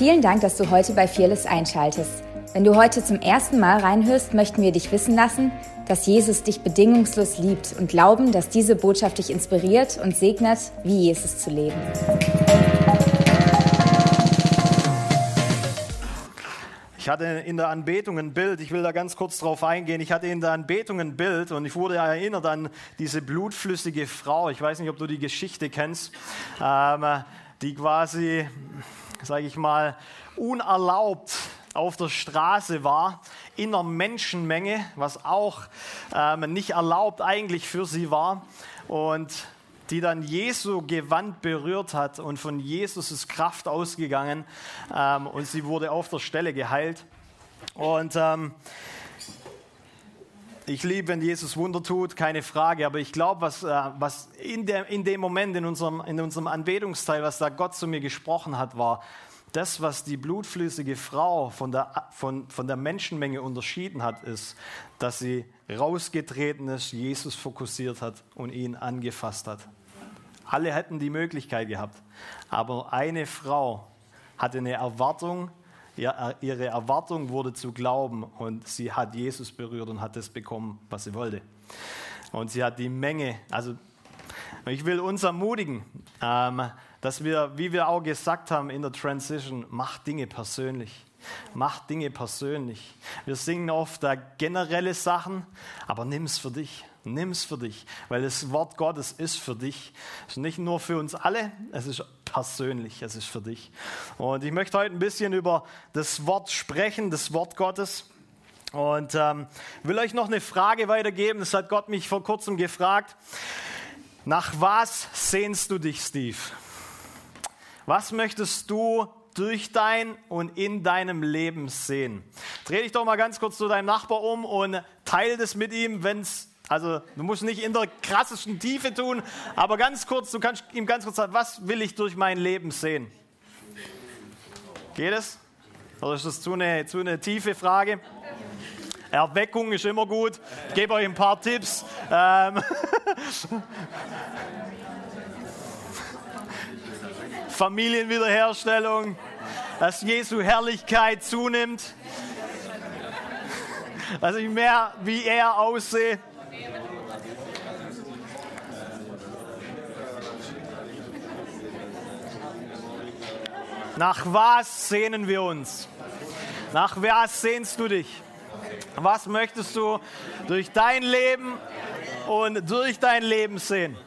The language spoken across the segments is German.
Vielen Dank, dass du heute bei Fearless einschaltest. Wenn du heute zum ersten Mal reinhörst, möchten wir dich wissen lassen, dass Jesus dich bedingungslos liebt und glauben, dass diese Botschaft dich inspiriert und segnet, wie Jesus zu leben. Ich hatte in der Anbetung ein Bild, ich will da ganz kurz drauf eingehen. Ich hatte in der Anbetung ein Bild und ich wurde erinnert an diese blutflüssige Frau. Ich weiß nicht, ob du die Geschichte kennst, ähm, die quasi, sage ich mal, unerlaubt auf der Straße war, in einer Menschenmenge, was auch ähm, nicht erlaubt eigentlich für sie war. Und die dann Jesu Gewand berührt hat und von Jesus ist Kraft ausgegangen ähm, und sie wurde auf der Stelle geheilt. Und ähm, ich liebe, wenn Jesus Wunder tut, keine Frage, aber ich glaube, was, äh, was in, der, in dem Moment, in unserem, in unserem Anbetungsteil, was da Gott zu mir gesprochen hat, war, das, was die blutflüssige Frau von der, von, von der Menschenmenge unterschieden hat, ist, dass sie rausgetreten ist, Jesus fokussiert hat und ihn angefasst hat. Alle hätten die Möglichkeit gehabt. Aber eine Frau hatte eine Erwartung, ihre Erwartung wurde zu glauben und sie hat Jesus berührt und hat das bekommen, was sie wollte. Und sie hat die Menge, also ich will uns ermutigen, ähm, dass wir, wie wir auch gesagt haben in der Transition, macht Dinge persönlich. Macht Dinge persönlich. Wir singen oft generelle Sachen, aber nimm es für dich. Nimm es für dich, weil das Wort Gottes ist für dich. Es ist nicht nur für uns alle, es ist persönlich, es ist für dich. Und ich möchte heute ein bisschen über das Wort sprechen, das Wort Gottes. Und ähm, will euch noch eine Frage weitergeben. Das hat Gott mich vor kurzem gefragt. Nach was sehnst du dich, Steve? Was möchtest du durch dein und in deinem Leben sehen? Dreh dich doch mal ganz kurz zu deinem Nachbar um und teile das mit ihm, wenn es also du musst nicht in der krassesten Tiefe tun, aber ganz kurz, du kannst ihm ganz kurz sagen, was will ich durch mein Leben sehen? Geht es? Oder ist das zu eine, zu eine tiefe Frage? Erweckung ist immer gut. Ich gebe euch ein paar Tipps. Ähm Familienwiederherstellung, dass Jesu Herrlichkeit zunimmt, dass ich mehr wie er aussehe. Nach was sehnen wir uns? Nach was sehnst du dich? Was möchtest du durch dein Leben und durch dein Leben sehen?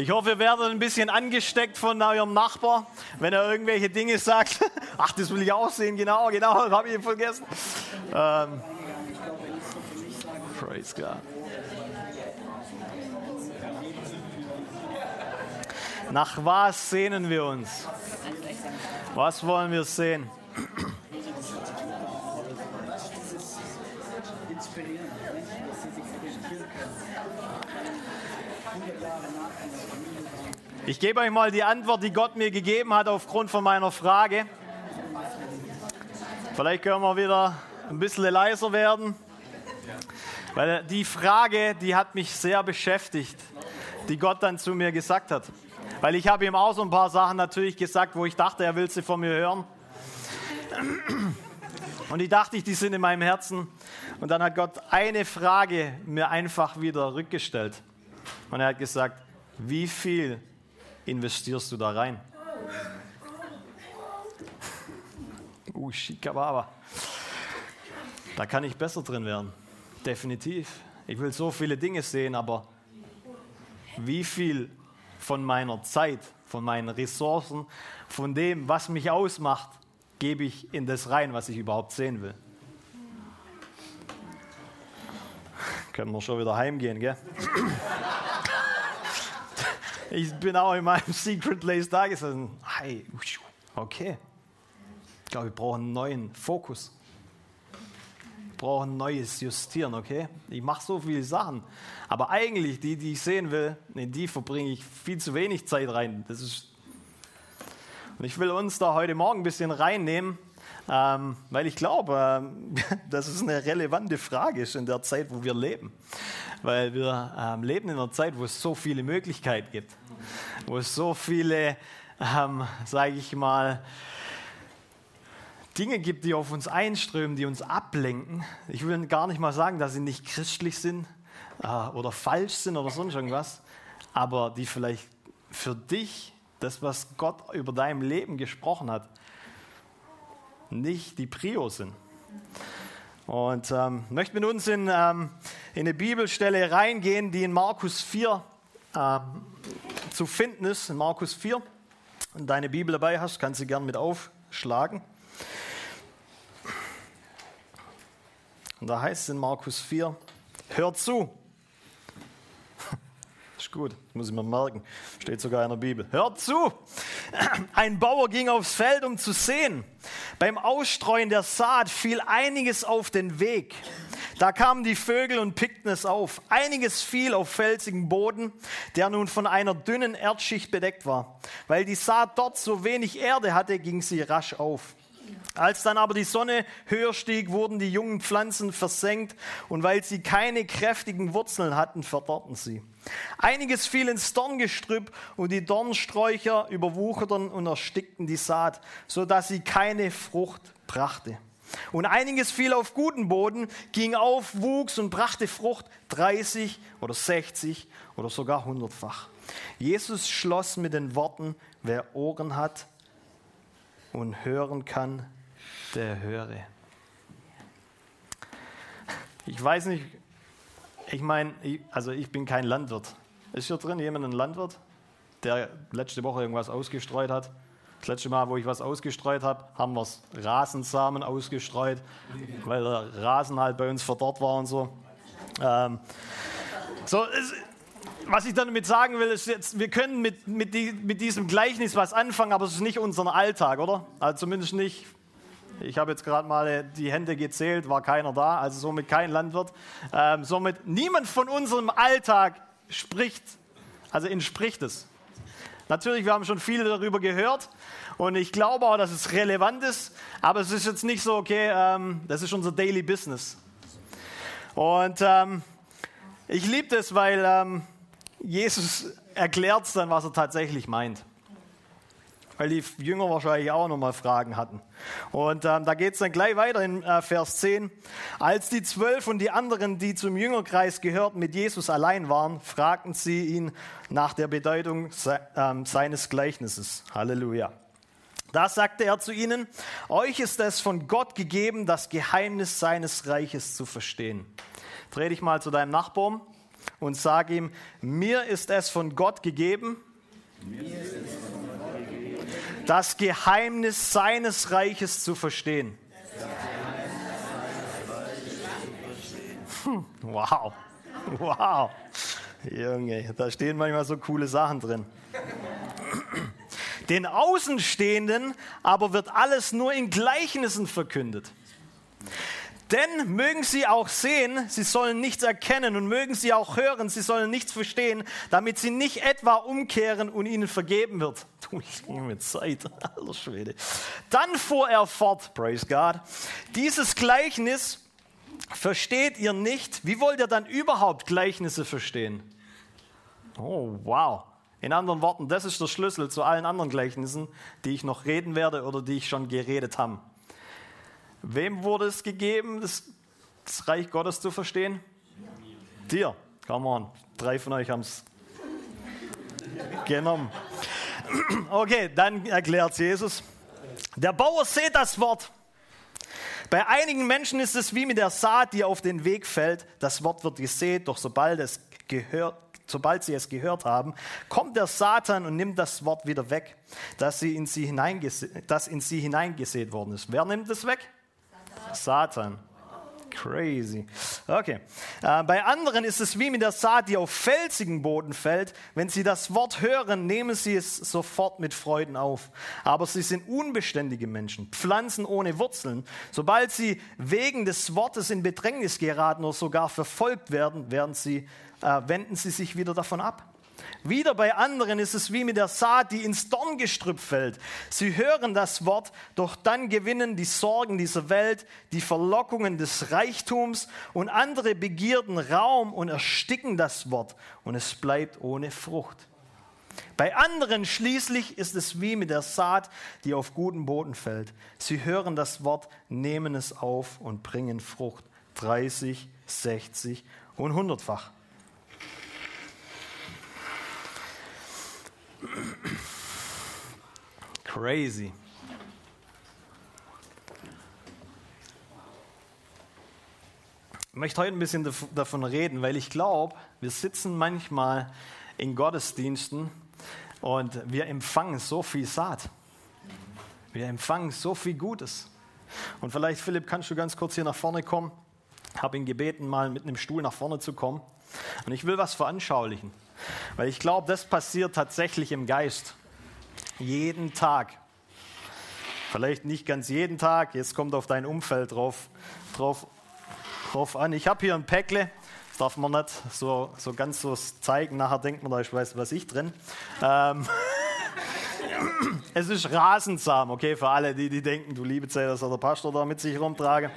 Ich hoffe, ihr werdet ein bisschen angesteckt von eurem Nachbar, wenn er irgendwelche Dinge sagt. Ach, das will ich auch sehen, genau, genau, das habe ich vergessen. Ähm, praise God. Nach was sehnen wir uns? Was wollen wir sehen? Ich gebe euch mal die Antwort, die Gott mir gegeben hat aufgrund von meiner Frage. Vielleicht können wir wieder ein bisschen leiser werden. Weil die Frage, die hat mich sehr beschäftigt, die Gott dann zu mir gesagt hat. Weil ich habe ihm auch so ein paar Sachen natürlich gesagt, wo ich dachte, er will sie von mir hören. Und ich dachte, die sind in meinem Herzen. Und dann hat Gott eine Frage mir einfach wieder rückgestellt. Und er hat gesagt, wie viel investierst du da rein? Uh, Shikababa. Da kann ich besser drin werden. Definitiv. Ich will so viele Dinge sehen, aber wie viel von meiner Zeit, von meinen Ressourcen, von dem, was mich ausmacht, gebe ich in das rein, was ich überhaupt sehen will? Können wir schon wieder heimgehen, gell? Ich bin auch in meinem Secret Place da gesessen. Hey, okay. Ich glaube, wir brauchen einen neuen Fokus brauche ein neues Justieren, okay? Ich mache so viele Sachen, aber eigentlich die, die ich sehen will, in die verbringe ich viel zu wenig Zeit rein. Das ist und ich will uns da heute Morgen ein bisschen reinnehmen, ähm, weil ich glaube, ähm, dass es eine relevante Frage ist in der Zeit, wo wir leben. Weil wir ähm, leben in einer Zeit, wo es so viele Möglichkeiten gibt, wo es so viele, ähm, sage ich mal, Dinge gibt, die auf uns einströmen, die uns ablenken. Ich will gar nicht mal sagen, dass sie nicht christlich sind äh, oder falsch sind oder sonst irgendwas, aber die vielleicht für dich, das, was Gott über dein Leben gesprochen hat, nicht die Prio sind. Und ähm, möchte mit uns in, ähm, in eine Bibelstelle reingehen, die in Markus 4 ähm, zu finden ist. In Markus 4. Wenn du deine Bibel dabei hast, kannst du sie gerne mit aufschlagen. Und da heißt es in Markus 4, hört zu. Ist gut, muss ich mir merken. Steht sogar in der Bibel. Hört zu! Ein Bauer ging aufs Feld, um zu sehen. Beim Ausstreuen der Saat fiel einiges auf den Weg. Da kamen die Vögel und pickten es auf. Einiges fiel auf felsigen Boden, der nun von einer dünnen Erdschicht bedeckt war. Weil die Saat dort so wenig Erde hatte, ging sie rasch auf. Als dann aber die Sonne höher stieg, wurden die jungen Pflanzen versenkt und weil sie keine kräftigen Wurzeln hatten, verdorrten sie. Einiges fiel ins Dorngestrüpp und die Dornsträucher überwucherten und erstickten die Saat, so dass sie keine Frucht brachte. Und einiges fiel auf guten Boden, ging auf, wuchs und brachte Frucht 30 oder 60 oder sogar hundertfach. Jesus schloss mit den Worten, wer Ohren hat und hören kann, der höre. Ich weiß nicht, ich meine, also ich bin kein Landwirt. Ist hier drin jemand ein Landwirt, der letzte Woche irgendwas ausgestreut hat? Das letzte Mal, wo ich was ausgestreut habe, haben wir Rasensamen ausgestreut, weil der Rasen halt bei uns verdorrt war und so. Ähm, so, es, was ich damit sagen will, ist jetzt, wir können mit, mit, die, mit diesem Gleichnis was anfangen, aber es ist nicht unser Alltag, oder? Also zumindest nicht. Ich habe jetzt gerade mal die Hände gezählt, war keiner da, also somit kein Landwirt. Ähm, somit niemand von unserem Alltag spricht, also entspricht es. Natürlich, wir haben schon viel darüber gehört und ich glaube auch, dass es relevant ist, aber es ist jetzt nicht so, okay, ähm, das ist unser Daily Business. Und ähm, ich liebe das, weil ähm, Jesus erklärt es dann, was er tatsächlich meint. Weil die Jünger wahrscheinlich auch nochmal Fragen hatten. Und ähm, da geht es dann gleich weiter in äh, Vers 10. Als die zwölf und die anderen, die zum Jüngerkreis gehörten, mit Jesus allein waren, fragten sie ihn nach der Bedeutung se ähm, seines Gleichnisses. Halleluja. Da sagte er zu ihnen, euch ist es von Gott gegeben, das Geheimnis seines Reiches zu verstehen. Dreh dich mal zu deinem Nachbarn und sag ihm, mir ist es von Gott gegeben, das Geheimnis seines Reiches zu verstehen. Hm, wow, wow. Junge, da stehen manchmal so coole Sachen drin. Den Außenstehenden aber wird alles nur in Gleichnissen verkündet. Denn mögen sie auch sehen, sie sollen nichts erkennen und mögen sie auch hören, sie sollen nichts verstehen, damit sie nicht etwa umkehren und ihnen vergeben wird. Du, ich mit Zeit, alter Schwede. Dann fuhr er fort, praise God. Dieses Gleichnis versteht ihr nicht. Wie wollt ihr dann überhaupt Gleichnisse verstehen? Oh, wow. In anderen Worten, das ist der Schlüssel zu allen anderen Gleichnissen, die ich noch reden werde oder die ich schon geredet habe. Wem wurde es gegeben, das, das Reich Gottes zu verstehen? Dir. Come on. Drei von euch haben es genommen. Okay, dann erklärt Jesus. Der Bauer sät das Wort. Bei einigen Menschen ist es wie mit der Saat, die auf den Weg fällt. Das Wort wird gesät, doch sobald, es gehört, sobald sie es gehört haben, kommt der Satan und nimmt das Wort wieder weg, das, sie in sie das in sie hineingesät worden ist. Wer nimmt es weg? Satan. Crazy. Okay. Äh, bei anderen ist es wie mit der Saat, die auf felsigen Boden fällt. Wenn sie das Wort hören, nehmen sie es sofort mit Freuden auf. Aber sie sind unbeständige Menschen, Pflanzen ohne Wurzeln. Sobald sie wegen des Wortes in Bedrängnis geraten oder sogar verfolgt werden, werden sie, äh, wenden sie sich wieder davon ab. Wieder bei anderen ist es wie mit der Saat, die ins Dorngestrüpp fällt. Sie hören das Wort, doch dann gewinnen die Sorgen dieser Welt, die Verlockungen des Reichtums und andere Begierden Raum und ersticken das Wort und es bleibt ohne Frucht. Bei anderen schließlich ist es wie mit der Saat, die auf guten Boden fällt. Sie hören das Wort, nehmen es auf und bringen Frucht. 30, 60 und 100-fach. Crazy. Ich möchte heute ein bisschen davon reden, weil ich glaube, wir sitzen manchmal in Gottesdiensten und wir empfangen so viel Saat. Wir empfangen so viel Gutes. Und vielleicht, Philipp, kannst du ganz kurz hier nach vorne kommen? Ich habe ihn gebeten, mal mit einem Stuhl nach vorne zu kommen. Und ich will was veranschaulichen. Weil ich glaube, das passiert tatsächlich im Geist. Jeden Tag. Vielleicht nicht ganz jeden Tag, jetzt kommt auf dein Umfeld drauf, drauf, drauf an. Ich habe hier ein Päckle, das darf man nicht so, so ganz so zeigen. Nachher denkt man, da ist weiß was ich drin. Ähm, es ist Rasensamen, okay, für alle, die, die denken, du liebe Zeit, dass der Pastor da mit sich rumtrage.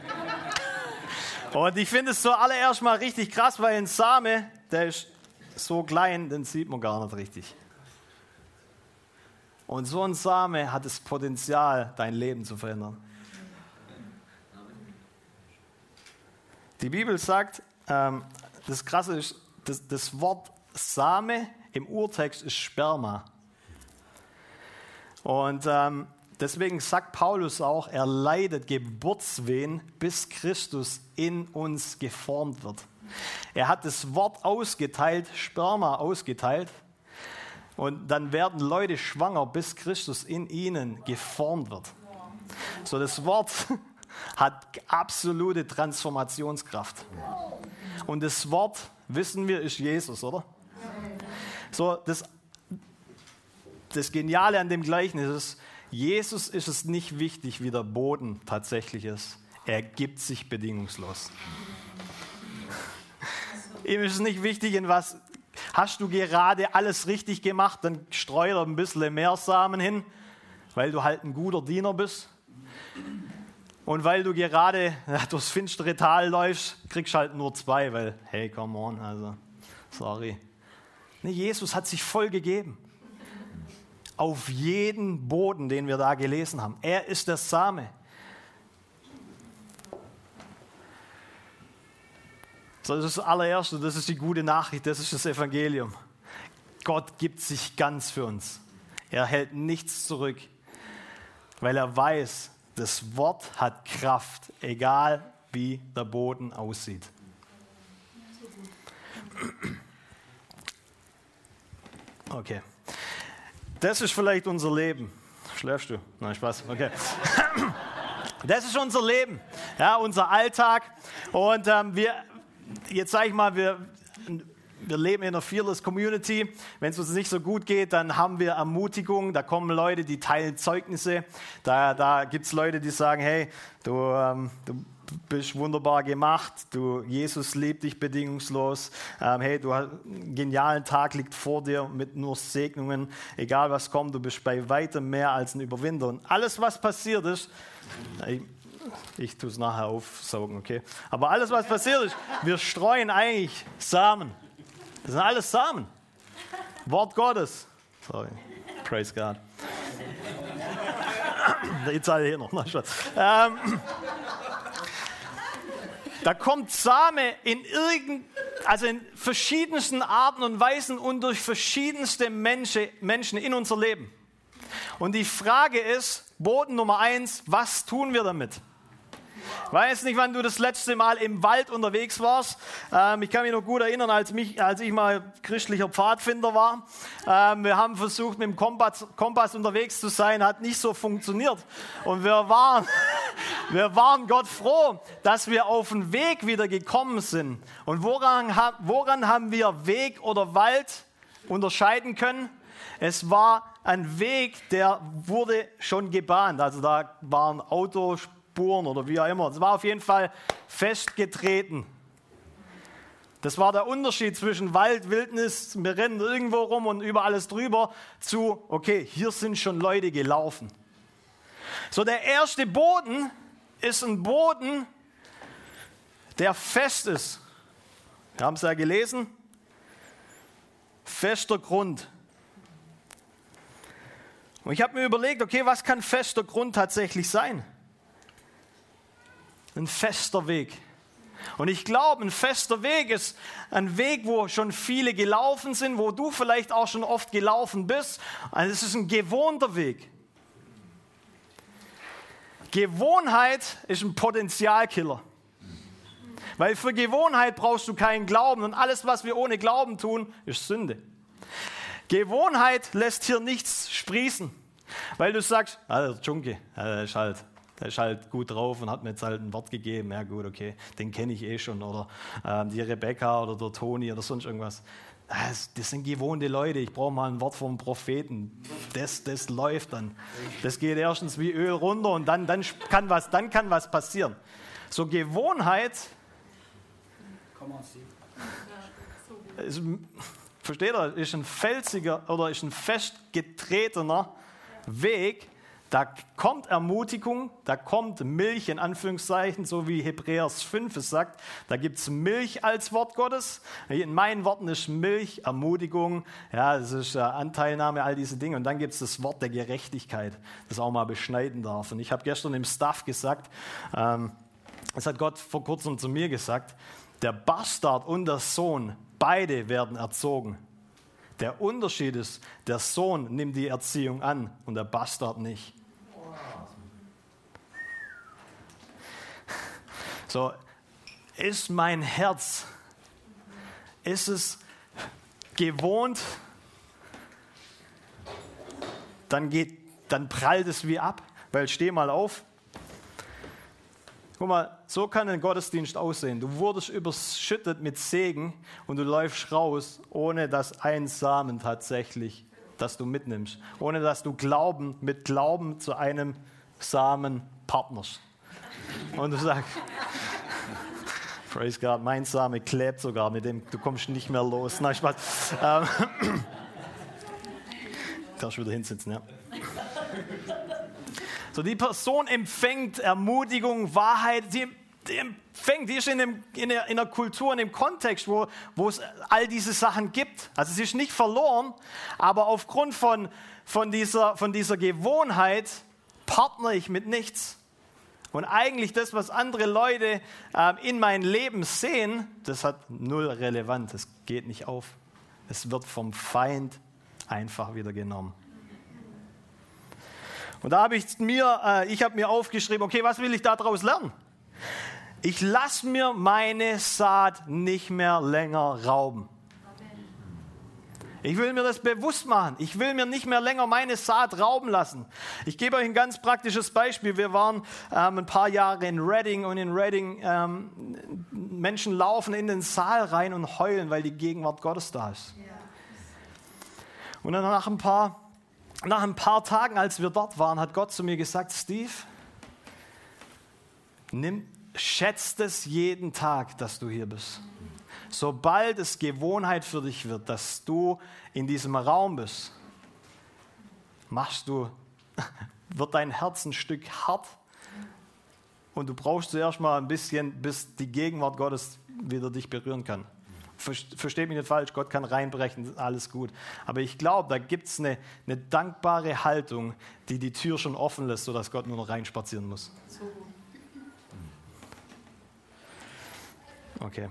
Und ich finde es zuallererst mal richtig krass, weil ein Same, der ist so klein, den sieht man gar nicht richtig. Und so ein Same hat das Potenzial, dein Leben zu verändern. Die Bibel sagt, ähm, das Krasse ist, das, das Wort Same im Urtext ist Sperma. Und ähm, deswegen sagt Paulus auch, er leidet Geburtswehen, bis Christus in uns geformt wird. Er hat das Wort ausgeteilt, Sperma ausgeteilt. Und dann werden Leute schwanger, bis Christus in ihnen geformt wird. So, das Wort hat absolute Transformationskraft. Und das Wort, wissen wir, ist Jesus, oder? So, das, das Geniale an dem Gleichnis ist, Jesus ist es nicht wichtig, wie der Boden tatsächlich ist. Er gibt sich bedingungslos. Ihm ist es nicht wichtig, in was hast du gerade alles richtig gemacht, dann streu er ein bisschen mehr Samen hin, weil du halt ein guter Diener bist. Und weil du gerade durchs finstere Tal läufst, kriegst du halt nur zwei, weil, hey, come on, also, sorry. Nee, Jesus hat sich voll gegeben. Auf jeden Boden, den wir da gelesen haben. Er ist der Same. Das ist das allererste, das ist die gute Nachricht, das ist das Evangelium. Gott gibt sich ganz für uns. Er hält nichts zurück, weil er weiß, das Wort hat Kraft, egal wie der Boden aussieht. Okay. Das ist vielleicht unser Leben. Schläfst du? Nein, Spaß. Okay. Das ist unser Leben, ja, unser Alltag. Und ähm, wir, jetzt sage ich mal, wir, wir leben in einer Fearless Community. Wenn es uns nicht so gut geht, dann haben wir Ermutigung. Da kommen Leute, die teilen Zeugnisse. Da, da gibt es Leute, die sagen, hey, du, ähm, du bist wunderbar gemacht. Du, Jesus liebt dich bedingungslos. Ähm, hey, du hast einen genialen Tag liegt vor dir mit nur Segnungen. Egal was kommt, du bist bei weitem mehr als ein Überwinder. Und alles, was passiert ist, ich, tue es nachher aufsaugen, okay? Aber alles, was passiert ist, wir streuen eigentlich Samen. Das sind alles Samen. Wort Gottes. Sorry. Praise God. Alle hier noch. Ähm, da kommt Same in irgend, also in verschiedensten Arten und Weisen und durch verschiedenste Menschen in unser Leben. Und die Frage ist, Boden Nummer eins, was tun wir damit? Weiß nicht, wann du das letzte Mal im Wald unterwegs warst. Ähm, ich kann mich noch gut erinnern, als, mich, als ich mal christlicher Pfadfinder war. Ähm, wir haben versucht, mit dem Kompass, Kompass unterwegs zu sein, hat nicht so funktioniert. Und wir waren, wir waren Gott froh, dass wir auf den Weg wieder gekommen sind. Und woran, woran haben wir Weg oder Wald unterscheiden können? Es war ein Weg, der wurde schon gebahnt. Also da waren Autospuren oder wie auch immer. Es war auf jeden Fall festgetreten. Das war der Unterschied zwischen Wald, Wildnis, wir rennen irgendwo rum und über alles drüber, zu, okay, hier sind schon Leute gelaufen. So, der erste Boden ist ein Boden, der fest ist. Wir haben es ja gelesen. Fester Grund. Und ich habe mir überlegt, okay, was kann fester Grund tatsächlich sein? Ein fester Weg. Und ich glaube, ein fester Weg ist ein Weg, wo schon viele gelaufen sind, wo du vielleicht auch schon oft gelaufen bist. Also es ist ein gewohnter Weg. Gewohnheit ist ein Potenzialkiller. Weil für Gewohnheit brauchst du keinen Glauben und alles, was wir ohne Glauben tun, ist Sünde. Gewohnheit lässt hier nichts sprießen, weil du sagst, ah, der Junke, der ist halt, der ist halt gut drauf und hat mir jetzt halt ein Wort gegeben. Ja gut, okay, den kenne ich eh schon. Oder äh, die Rebecca oder der Toni oder sonst irgendwas. Das, das sind gewohnte Leute. Ich brauche mal ein Wort vom Propheten. Das, das läuft dann. Das geht erstens wie Öl runter und dann, dann, kann, was, dann kann was passieren. So Gewohnheit ist, versteht ihr, ist ein felsiger oder ist ein festgetretener Weg. Da kommt Ermutigung, da kommt Milch in Anführungszeichen, so wie Hebräers 5 es sagt. Da gibt es Milch als Wort Gottes. In meinen Worten ist Milch Ermutigung, ja, das ist Anteilnahme, all diese Dinge. Und dann gibt es das Wort der Gerechtigkeit, das auch mal beschneiden darf. Und ich habe gestern im Staff gesagt, ähm, das hat Gott vor kurzem zu mir gesagt, der Bastard und der Sohn, beide werden erzogen. Der Unterschied ist, der Sohn nimmt die Erziehung an und der Bastard nicht. So, ist mein Herz, ist es gewohnt, dann, geht, dann prallt es wie ab, weil steh mal auf, Guck mal, so kann ein Gottesdienst aussehen. Du wurdest überschüttet mit Segen und du läufst raus, ohne dass ein Samen tatsächlich, das du mitnimmst. Ohne dass du Glauben mit Glauben zu einem Samen partnerst. Und du sagst, Praise God, mein Same klebt sogar mit dem, du kommst nicht mehr los. Nein, Spaß. Ähm, darfst wieder hinsitzen, ja. So, die Person empfängt Ermutigung, Wahrheit, die, die empfängt, die ist in, dem, in, der, in der Kultur, in dem Kontext, wo, wo es all diese Sachen gibt. Also sie ist nicht verloren, aber aufgrund von, von, dieser, von dieser Gewohnheit partner ich mit nichts. Und eigentlich das, was andere Leute äh, in mein Leben sehen, das hat null Relevanz. Das geht nicht auf. Es wird vom Feind einfach wieder genommen. Und da habe ich mir, äh, ich habe mir aufgeschrieben, okay, was will ich daraus lernen? Ich lasse mir meine Saat nicht mehr länger rauben. Ich will mir das bewusst machen. Ich will mir nicht mehr länger meine Saat rauben lassen. Ich gebe euch ein ganz praktisches Beispiel. Wir waren ähm, ein paar Jahre in Reading und in Reading ähm, Menschen laufen in den Saal rein und heulen, weil die Gegenwart Gottes da ist. Und dann nach ein paar nach ein paar Tagen, als wir dort waren, hat Gott zu mir gesagt, Steve, nimm, schätzt es jeden Tag, dass du hier bist. Sobald es Gewohnheit für dich wird, dass du in diesem Raum bist, machst du, wird dein Herz ein Stück hart und du brauchst zuerst mal ein bisschen, bis die Gegenwart Gottes wieder dich berühren kann. Versteht mich nicht falsch, Gott kann reinbrechen, alles gut. Aber ich glaube, da gibt es eine, eine, dankbare Haltung, die die Tür schon offen lässt, sodass Gott nur noch reinspazieren muss. Okay.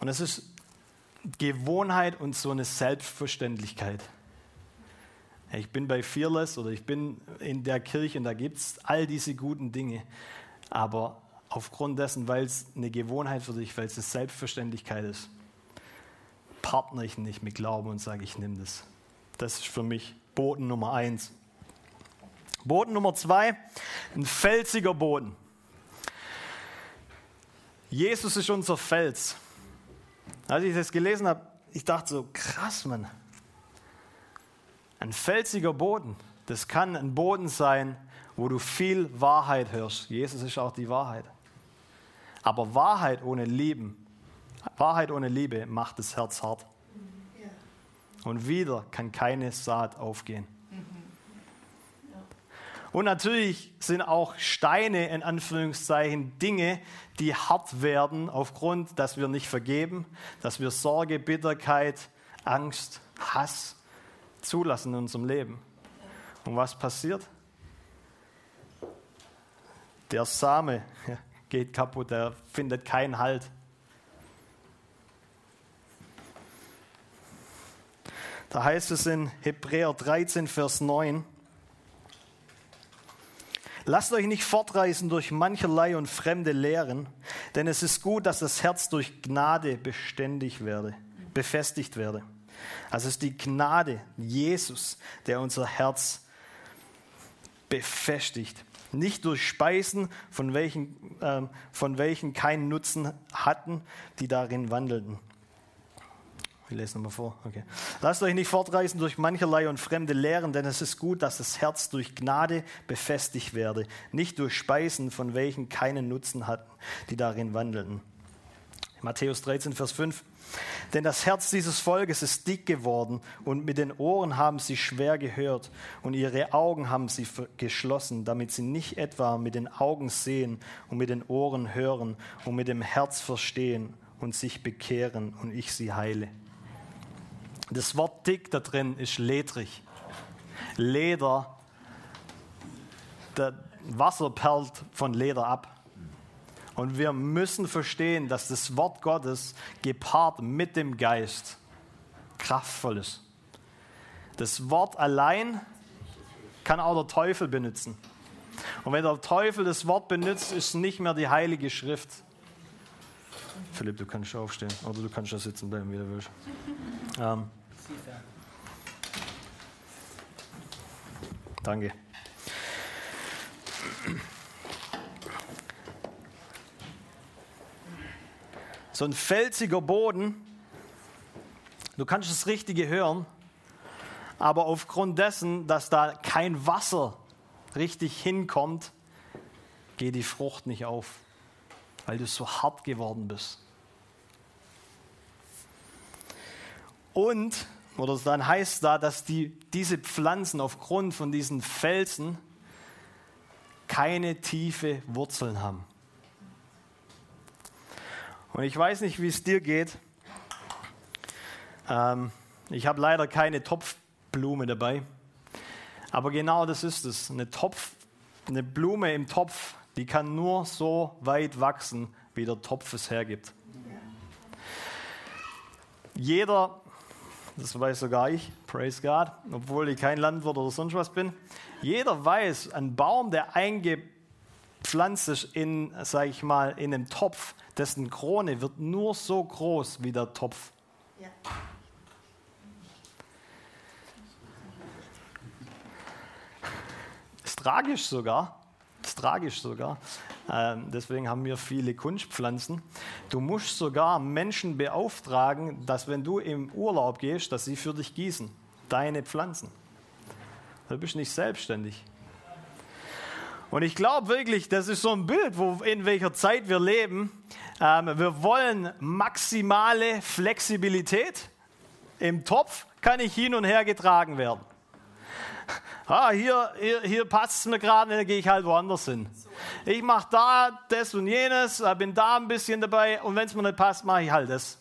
Und es ist Gewohnheit und so eine Selbstverständlichkeit. Ich bin bei Fearless oder ich bin in der Kirche und da gibt es all diese guten Dinge. Aber aufgrund dessen, weil es eine Gewohnheit für dich, weil es eine Selbstverständlichkeit ist, partner ich nicht mit Glauben und sage, ich nehme das. Das ist für mich Boden Nummer eins. Boden Nummer zwei, ein felsiger Boden. Jesus ist unser Fels. Als ich das gelesen habe, ich dachte so, krass, Mann. Ein felsiger Boden, das kann ein Boden sein, wo du viel Wahrheit hörst. Jesus ist auch die Wahrheit. Aber Wahrheit ohne Lieben, Wahrheit ohne Liebe macht das Herz hart. Und wieder kann keine Saat aufgehen. Und natürlich sind auch Steine in Anführungszeichen Dinge, die hart werden aufgrund, dass wir nicht vergeben, dass wir Sorge, Bitterkeit, Angst, Hass zulassen in unserem Leben. Und was passiert? Der Same geht kaputt, er findet keinen Halt. Da heißt es in Hebräer 13, Vers 9, Lasst euch nicht fortreißen durch mancherlei und fremde Lehren, denn es ist gut, dass das Herz durch Gnade beständig werde, befestigt werde. Also es ist die Gnade Jesus, der unser Herz befestigt. Nicht durch Speisen, von welchen, äh, von welchen keinen Nutzen hatten, die darin wandelten. Ich lese nochmal vor. Okay. Lasst euch nicht fortreißen durch mancherlei und fremde Lehren, denn es ist gut, dass das Herz durch Gnade befestigt werde, nicht durch Speisen, von welchen keinen Nutzen hatten, die darin wandelten. Matthäus 13, Vers 5. Denn das Herz dieses Volkes ist dick geworden und mit den Ohren haben sie schwer gehört und ihre Augen haben sie geschlossen, damit sie nicht etwa mit den Augen sehen und mit den Ohren hören und mit dem Herz verstehen und sich bekehren und ich sie heile. Das Wort dick da drin ist ledrig. Leder, das Wasser perlt von Leder ab. Und wir müssen verstehen, dass das Wort Gottes gepaart mit dem Geist kraftvoll ist. Das Wort allein kann auch der Teufel benutzen. Und wenn der Teufel das Wort benutzt, ist nicht mehr die heilige Schrift. Philipp, du kannst aufstehen oder du kannst da sitzen bleiben, wie du willst. Ähm, Danke. So ein felsiger Boden, du kannst das Richtige hören, aber aufgrund dessen, dass da kein Wasser richtig hinkommt, geht die Frucht nicht auf, weil du so hart geworden bist. Und oder dann heißt da, dass die, diese Pflanzen aufgrund von diesen Felsen keine tiefe Wurzeln haben. Und ich weiß nicht, wie es dir geht. Ähm, ich habe leider keine Topfblume dabei. Aber genau das ist es. Eine, Topf, eine Blume im Topf, die kann nur so weit wachsen, wie der Topf es hergibt. Jeder das weiß sogar ich, praise God, obwohl ich kein Landwirt oder sonst was bin. Jeder weiß, ein Baum, der eingepflanzt ist in, sag ich mal, in einem Topf, dessen Krone wird nur so groß wie der Topf. Ja. Ist tragisch sogar. Tragisch sogar. Ähm, deswegen haben wir viele Kunstpflanzen. Du musst sogar Menschen beauftragen, dass wenn du im Urlaub gehst, dass sie für dich gießen. Deine Pflanzen. Du bist nicht selbstständig. Und ich glaube wirklich, das ist so ein Bild, wo, in welcher Zeit wir leben. Ähm, wir wollen maximale Flexibilität. Im Topf kann ich hin und her getragen werden. Ah, hier, hier, hier passt es mir gerade, dann gehe ich halt woanders hin. Ich mache da das und jenes, äh, bin da ein bisschen dabei und wenn es mir nicht passt, mache ich halt das.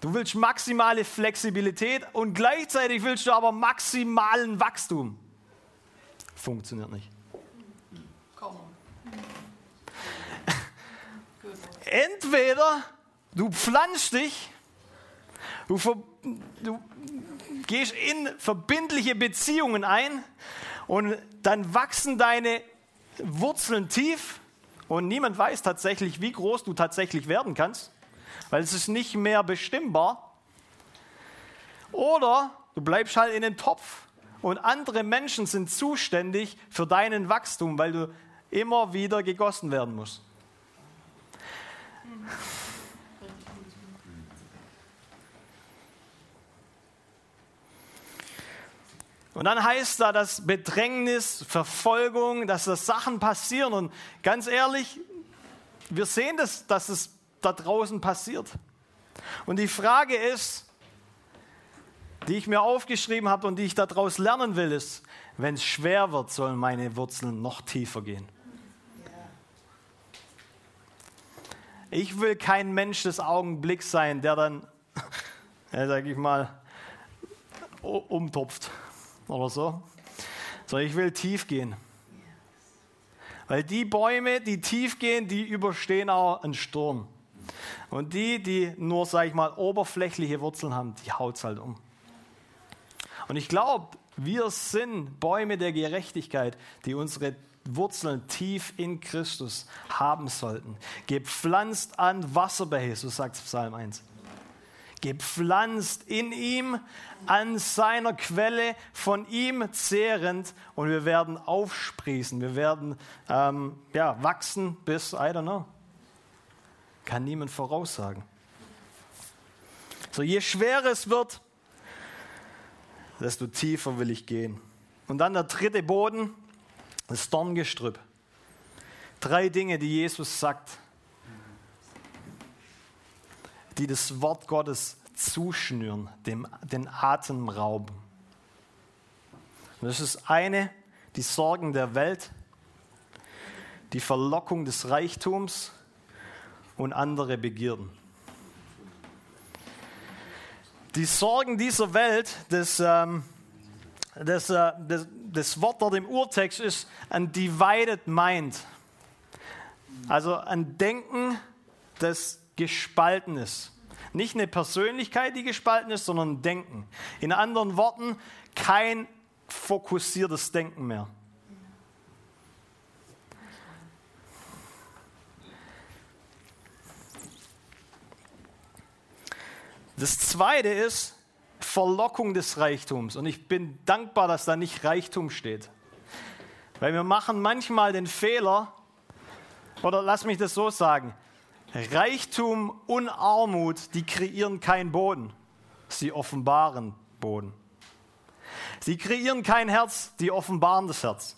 Du willst maximale Flexibilität und gleichzeitig willst du aber maximalen Wachstum. Funktioniert nicht. Entweder du pflanzt dich, du, du gehst in verbindliche Beziehungen ein und dann wachsen deine Wurzeln tief und niemand weiß tatsächlich, wie groß du tatsächlich werden kannst, weil es ist nicht mehr bestimmbar. Oder du bleibst halt in den Topf und andere Menschen sind zuständig für deinen Wachstum, weil du immer wieder gegossen werden musst. Und dann heißt da, dass Bedrängnis, Verfolgung, dass da Sachen passieren. Und ganz ehrlich, wir sehen das, dass es da draußen passiert. Und die Frage ist, die ich mir aufgeschrieben habe und die ich daraus lernen will, ist, wenn es schwer wird, sollen meine Wurzeln noch tiefer gehen. Ich will kein Mensch des Augenblicks sein, der dann, ja, sag ich mal, umtopft oder so. So, ich will tief gehen. Weil die Bäume, die tief gehen, die überstehen auch einen Sturm. Und die, die nur, sag ich mal, oberflächliche Wurzeln haben, die haut es halt um. Und ich glaube, wir sind Bäume der Gerechtigkeit, die unsere Wurzeln tief in Christus haben sollten. Gepflanzt an Wasserbäche, so sagt Psalm 1. Gepflanzt in ihm, an seiner Quelle, von ihm zehrend und wir werden aufsprießen, wir werden ähm, ja, wachsen bis, I don't know, kann niemand voraussagen. So, je schwerer es wird, desto tiefer will ich gehen. Und dann der dritte Boden, das Dorngestrüpp. Drei Dinge, die Jesus sagt, die das Wort Gottes zuschnüren, dem, den Atem rauben. Und das ist eine, die Sorgen der Welt, die Verlockung des Reichtums und andere Begierden. Die Sorgen dieser Welt, das, ähm, das, äh, das, das Wort dort im Urtext ist ein divided mind. Also ein Denken, das gespalten ist. Nicht eine Persönlichkeit, die gespalten ist, sondern ein Denken. In anderen Worten, kein fokussiertes Denken mehr. Das zweite ist Verlockung des Reichtums. Und ich bin dankbar, dass da nicht Reichtum steht. Weil wir machen manchmal den Fehler, oder lass mich das so sagen, Reichtum und Armut, die kreieren keinen Boden, sie offenbaren Boden. Sie kreieren kein Herz, die offenbaren das Herz.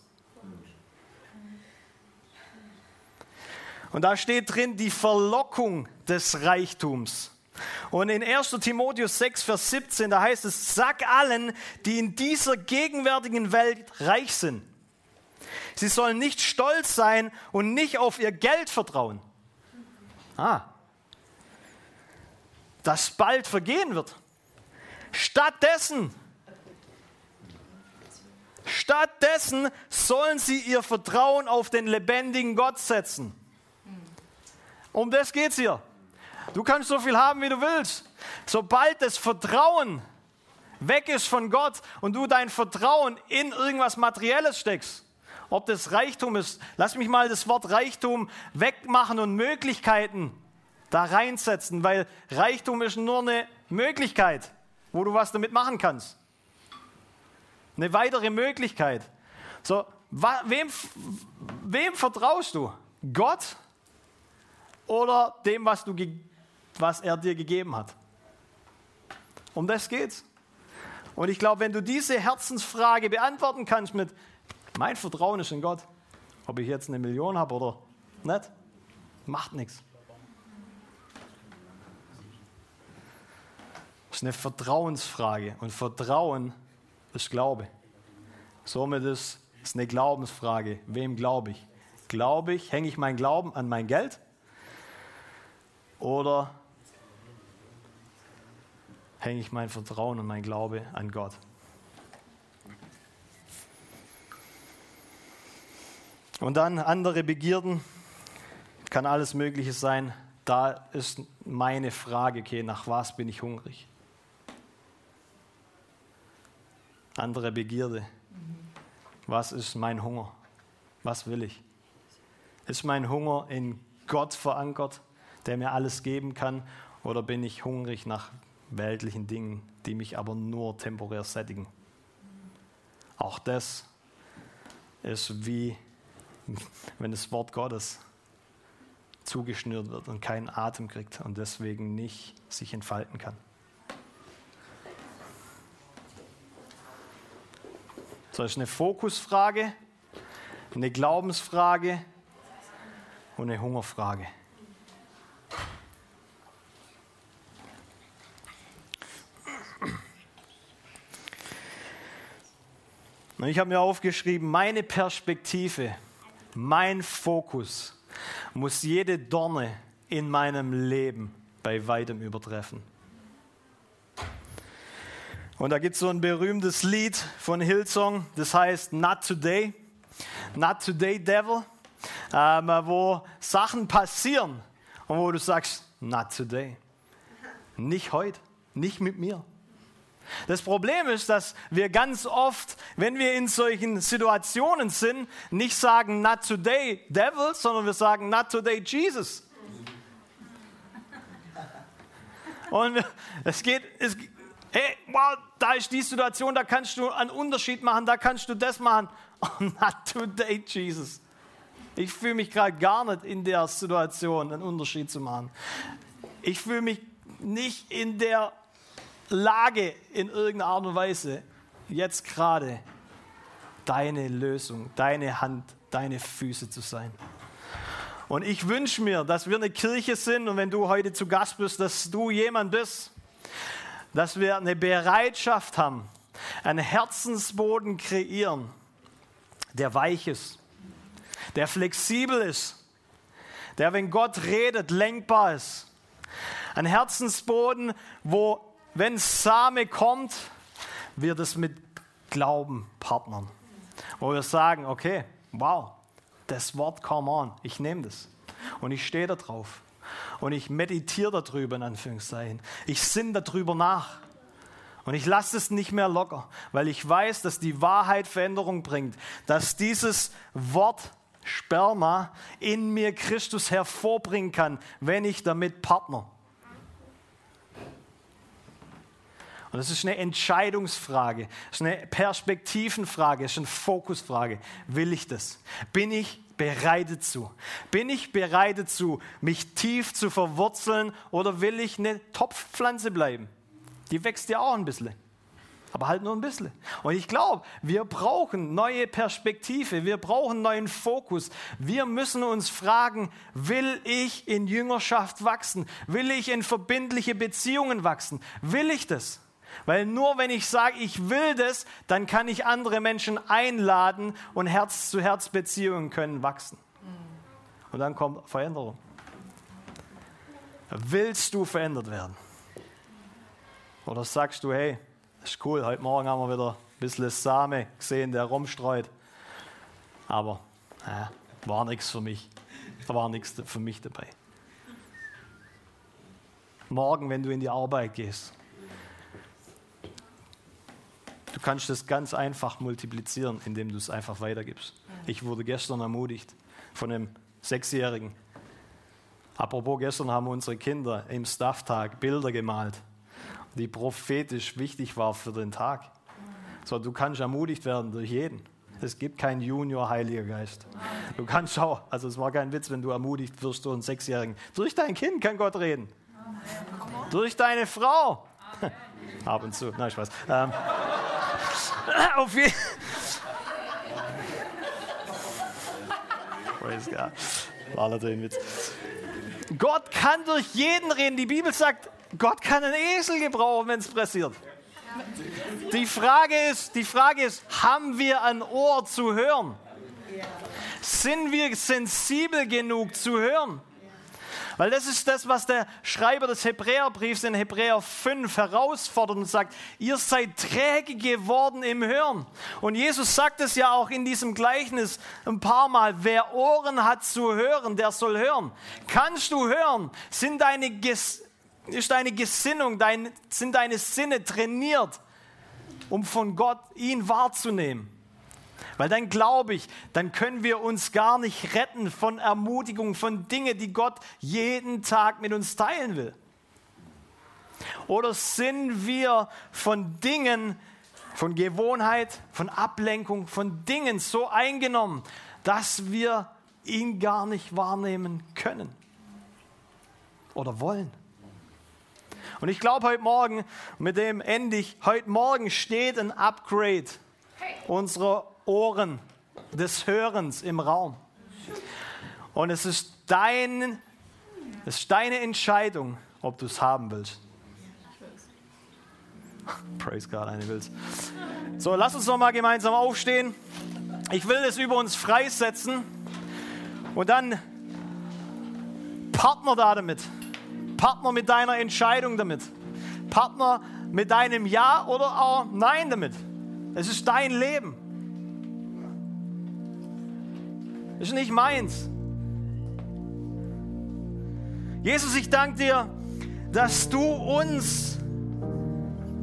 Und da steht drin die Verlockung des Reichtums. Und in 1. Timotheus 6, Vers 17, da heißt es, sag allen, die in dieser gegenwärtigen Welt reich sind. Sie sollen nicht stolz sein und nicht auf ihr Geld vertrauen. Ah, das bald vergehen wird. Stattdessen, stattdessen sollen sie ihr Vertrauen auf den lebendigen Gott setzen. Um das geht es hier. Du kannst so viel haben, wie du willst. Sobald das Vertrauen weg ist von Gott und du dein Vertrauen in irgendwas Materielles steckst, ob das Reichtum ist, lass mich mal das Wort Reichtum wegmachen und Möglichkeiten da reinsetzen, weil Reichtum ist nur eine Möglichkeit, wo du was damit machen kannst. Eine weitere Möglichkeit. So, wem, wem vertraust du? Gott oder dem, was du was er dir gegeben hat. Um das geht's. Und ich glaube, wenn du diese Herzensfrage beantworten kannst mit, mein Vertrauen ist in Gott, ob ich jetzt eine Million habe oder nicht, macht nichts. Das ist eine Vertrauensfrage und Vertrauen ist Glaube. Somit ist es eine Glaubensfrage. Wem glaube ich? Glaube ich, hänge ich mein Glauben an mein Geld oder hänge ich mein Vertrauen und mein Glaube an Gott. Und dann andere Begierden, kann alles Mögliche sein. Da ist meine Frage, okay, nach was bin ich hungrig? Andere Begierde. Was ist mein Hunger? Was will ich? Ist mein Hunger in Gott verankert, der mir alles geben kann? Oder bin ich hungrig nach weltlichen Dingen, die mich aber nur temporär sättigen. Auch das ist wie wenn das Wort Gottes zugeschnürt wird und keinen Atem kriegt und deswegen nicht sich entfalten kann. So, das ist eine Fokusfrage, eine Glaubensfrage und eine Hungerfrage. Und ich habe mir aufgeschrieben, meine Perspektive mein Fokus muss jede Dorne in meinem Leben bei weitem übertreffen. Und da gibt es so ein berühmtes Lied von Hillsong, das heißt Not Today, Not Today Devil, ähm, wo Sachen passieren und wo du sagst, Not Today, nicht heute, nicht mit mir. Das Problem ist, dass wir ganz oft, wenn wir in solchen Situationen sind, nicht sagen, not today, devil, sondern wir sagen, not today, Jesus. Und es geht, es, hey, wow, da ist die Situation, da kannst du einen Unterschied machen, da kannst du das machen. Oh, not today, Jesus. Ich fühle mich gerade gar nicht in der Situation, einen Unterschied zu machen. Ich fühle mich nicht in der Lage in irgendeiner Art und Weise, jetzt gerade deine Lösung, deine Hand, deine Füße zu sein. Und ich wünsche mir, dass wir eine Kirche sind und wenn du heute zu Gast bist, dass du jemand bist, dass wir eine Bereitschaft haben, einen Herzensboden kreieren, der weich ist, der flexibel ist, der, wenn Gott redet, lenkbar ist. Ein Herzensboden, wo wenn Same kommt, wird es mit Glauben partnern. Wo wir sagen, okay, wow, das Wort come on, ich nehme das. Und ich stehe da drauf. Und ich meditiere darüber, in Anführungszeichen. Ich sinne darüber nach. Und ich lasse es nicht mehr locker, weil ich weiß, dass die Wahrheit Veränderung bringt. Dass dieses Wort Sperma in mir Christus hervorbringen kann, wenn ich damit partner. Und das ist eine Entscheidungsfrage, das ist eine Perspektivenfrage, das ist eine Fokusfrage. Will ich das? Bin ich bereit dazu? Bin ich bereit dazu, mich tief zu verwurzeln oder will ich eine Topfpflanze bleiben? Die wächst ja auch ein bisschen. Aber halt nur ein bisschen. Und ich glaube, wir brauchen neue Perspektive, wir brauchen neuen Fokus. Wir müssen uns fragen, will ich in Jüngerschaft wachsen? Will ich in verbindliche Beziehungen wachsen? Will ich das? Weil nur wenn ich sage, ich will das, dann kann ich andere Menschen einladen und Herz-zu-Herz-Beziehungen können wachsen. Und dann kommt Veränderung. Willst du verändert werden? Oder sagst du, hey, ist cool, heute Morgen haben wir wieder ein bisschen Same gesehen, der rumstreut. Aber äh, war nichts für mich. Da war nichts für mich dabei. Morgen, wenn du in die Arbeit gehst, Du kannst das ganz einfach multiplizieren, indem du es einfach weitergibst. Ich wurde gestern ermutigt von einem Sechsjährigen. Apropos, gestern haben unsere Kinder im Stafftag Bilder gemalt, die prophetisch wichtig waren für den Tag. So, du kannst ermutigt werden durch jeden. Es gibt keinen Junior Heiliger Geist. Du kannst auch, also es war kein Witz, wenn du ermutigt wirst durch einen Sechsjährigen. Durch dein Kind kann Gott reden. Durch deine Frau. Ab und zu. Nein, Spaß. Ähm, auf jeden War natürlich ein Witz. Gott kann durch jeden reden. Die Bibel sagt, Gott kann einen Esel gebrauchen, wenn es pressiert. Die Frage, ist, die Frage ist, haben wir ein Ohr zu hören? Sind wir sensibel genug zu hören? Weil das ist das, was der Schreiber des Hebräerbriefs in Hebräer 5 herausfordert und sagt, ihr seid träge geworden im Hören. Und Jesus sagt es ja auch in diesem Gleichnis ein paar Mal, wer Ohren hat zu hören, der soll hören. Kannst du hören? Sind deine, ist deine Gesinnung, dein, sind deine Sinne trainiert, um von Gott ihn wahrzunehmen? Weil dann glaube ich, dann können wir uns gar nicht retten von Ermutigung, von Dingen, die Gott jeden Tag mit uns teilen will. Oder sind wir von Dingen, von Gewohnheit, von Ablenkung, von Dingen so eingenommen, dass wir ihn gar nicht wahrnehmen können oder wollen? Und ich glaube heute Morgen, mit dem endlich, heute Morgen steht ein Upgrade unserer Ohren des Hörens im Raum. Und es ist, dein, es ist deine Entscheidung, ob du es haben willst. Praise God, eine will's. So, lass uns noch mal gemeinsam aufstehen. Ich will es über uns freisetzen und dann Partner da damit. Partner mit deiner Entscheidung damit. Partner mit deinem Ja oder auch Nein damit. Es ist dein Leben. Ist nicht meins. Jesus, ich danke dir, dass du uns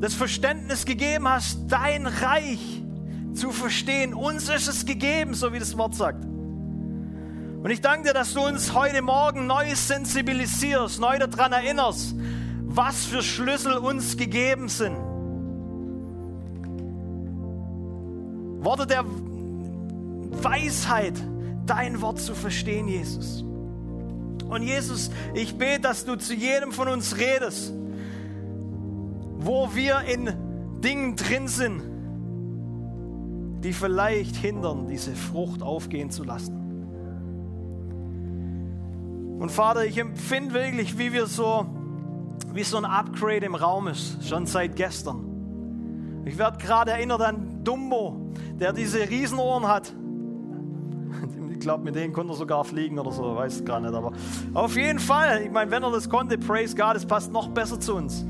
das Verständnis gegeben hast, dein Reich zu verstehen. Uns ist es gegeben, so wie das Wort sagt. Und ich danke dir, dass du uns heute Morgen neu sensibilisierst, neu daran erinnerst, was für Schlüssel uns gegeben sind. Worte der Weisheit, dein Wort zu verstehen, Jesus. Und Jesus, ich bete, dass du zu jedem von uns redest, wo wir in Dingen drin sind, die vielleicht hindern, diese Frucht aufgehen zu lassen. Und Vater, ich empfinde wirklich, wie wir so, wie so ein Upgrade im Raum ist, schon seit gestern. Ich werde gerade erinnert an Dumbo, der diese Riesenohren hat. Ich glaube, mit denen konnte er sogar fliegen oder so, weiß gar nicht. Aber auf jeden Fall, ich meine, wenn er das konnte, praise God, es passt noch besser zu uns.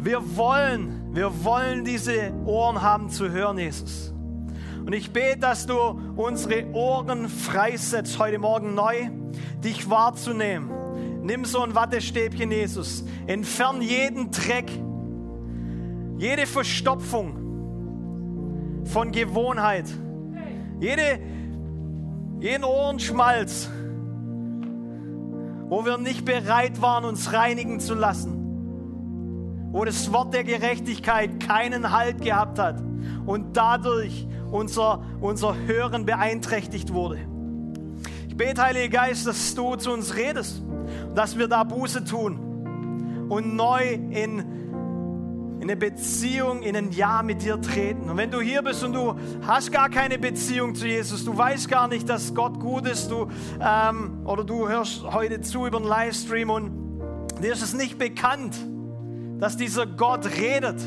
Wir wollen, wir wollen diese Ohren haben zu hören, Jesus. Und ich bete, dass du unsere Ohren freisetzt heute Morgen neu, dich wahrzunehmen. Nimm so ein Wattestäbchen, Jesus. Entfern jeden Dreck, jede Verstopfung von Gewohnheit, jede jeden Ohrenschmalz, wo wir nicht bereit waren, uns reinigen zu lassen, wo das Wort der Gerechtigkeit keinen Halt gehabt hat und dadurch unser, unser Hören beeinträchtigt wurde. Ich bete, Heiliger Geist, dass du zu uns redest, dass wir da Buße tun und neu in in eine Beziehung, in ein Ja mit dir treten. Und wenn du hier bist und du hast gar keine Beziehung zu Jesus, du weißt gar nicht, dass Gott gut ist, du, ähm, oder du hörst heute zu über den Livestream und dir ist es nicht bekannt, dass dieser Gott redet,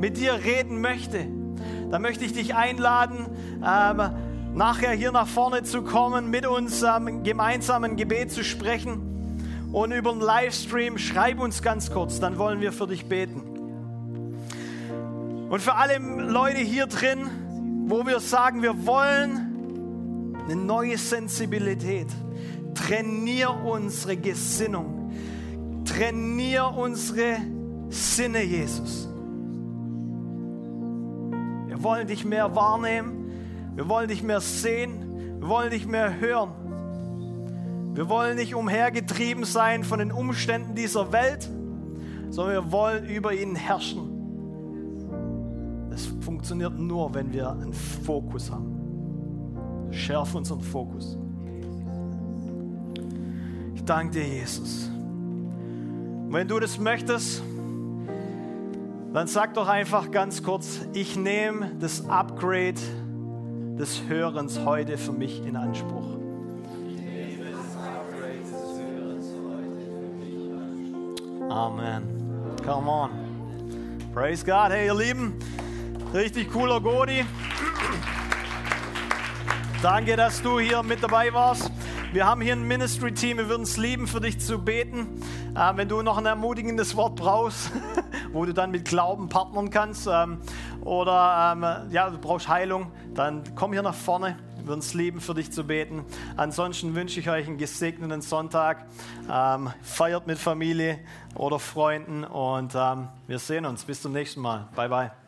mit dir reden möchte, dann möchte ich dich einladen, ähm, nachher hier nach vorne zu kommen, mit uns ähm, gemeinsam ein Gebet zu sprechen. Und über den Livestream schreib uns ganz kurz, dann wollen wir für dich beten. Und für alle Leute hier drin, wo wir sagen, wir wollen eine neue Sensibilität. Trainier unsere Gesinnung. Trainier unsere Sinne, Jesus. Wir wollen dich mehr wahrnehmen. Wir wollen dich mehr sehen. Wir wollen dich mehr hören. Wir wollen nicht umhergetrieben sein von den Umständen dieser Welt, sondern wir wollen über ihn herrschen. Funktioniert nur, wenn wir einen Fokus haben. Schärf unseren Fokus. Ich danke dir, Jesus. Wenn du das möchtest, dann sag doch einfach ganz kurz, ich nehme das Upgrade des Hörens heute für mich in Anspruch. Amen. Come on. Praise God. Hey, ihr Lieben. Richtig cooler Godi. Danke, dass du hier mit dabei warst. Wir haben hier ein Ministry-Team. Wir würden es lieben, für dich zu beten. Äh, wenn du noch ein ermutigendes Wort brauchst, wo du dann mit Glauben partnern kannst, ähm, oder ähm, ja, du brauchst Heilung, dann komm hier nach vorne. Wir würden es lieben, für dich zu beten. Ansonsten wünsche ich euch einen gesegneten Sonntag. Ähm, feiert mit Familie oder Freunden und ähm, wir sehen uns. Bis zum nächsten Mal. Bye, bye.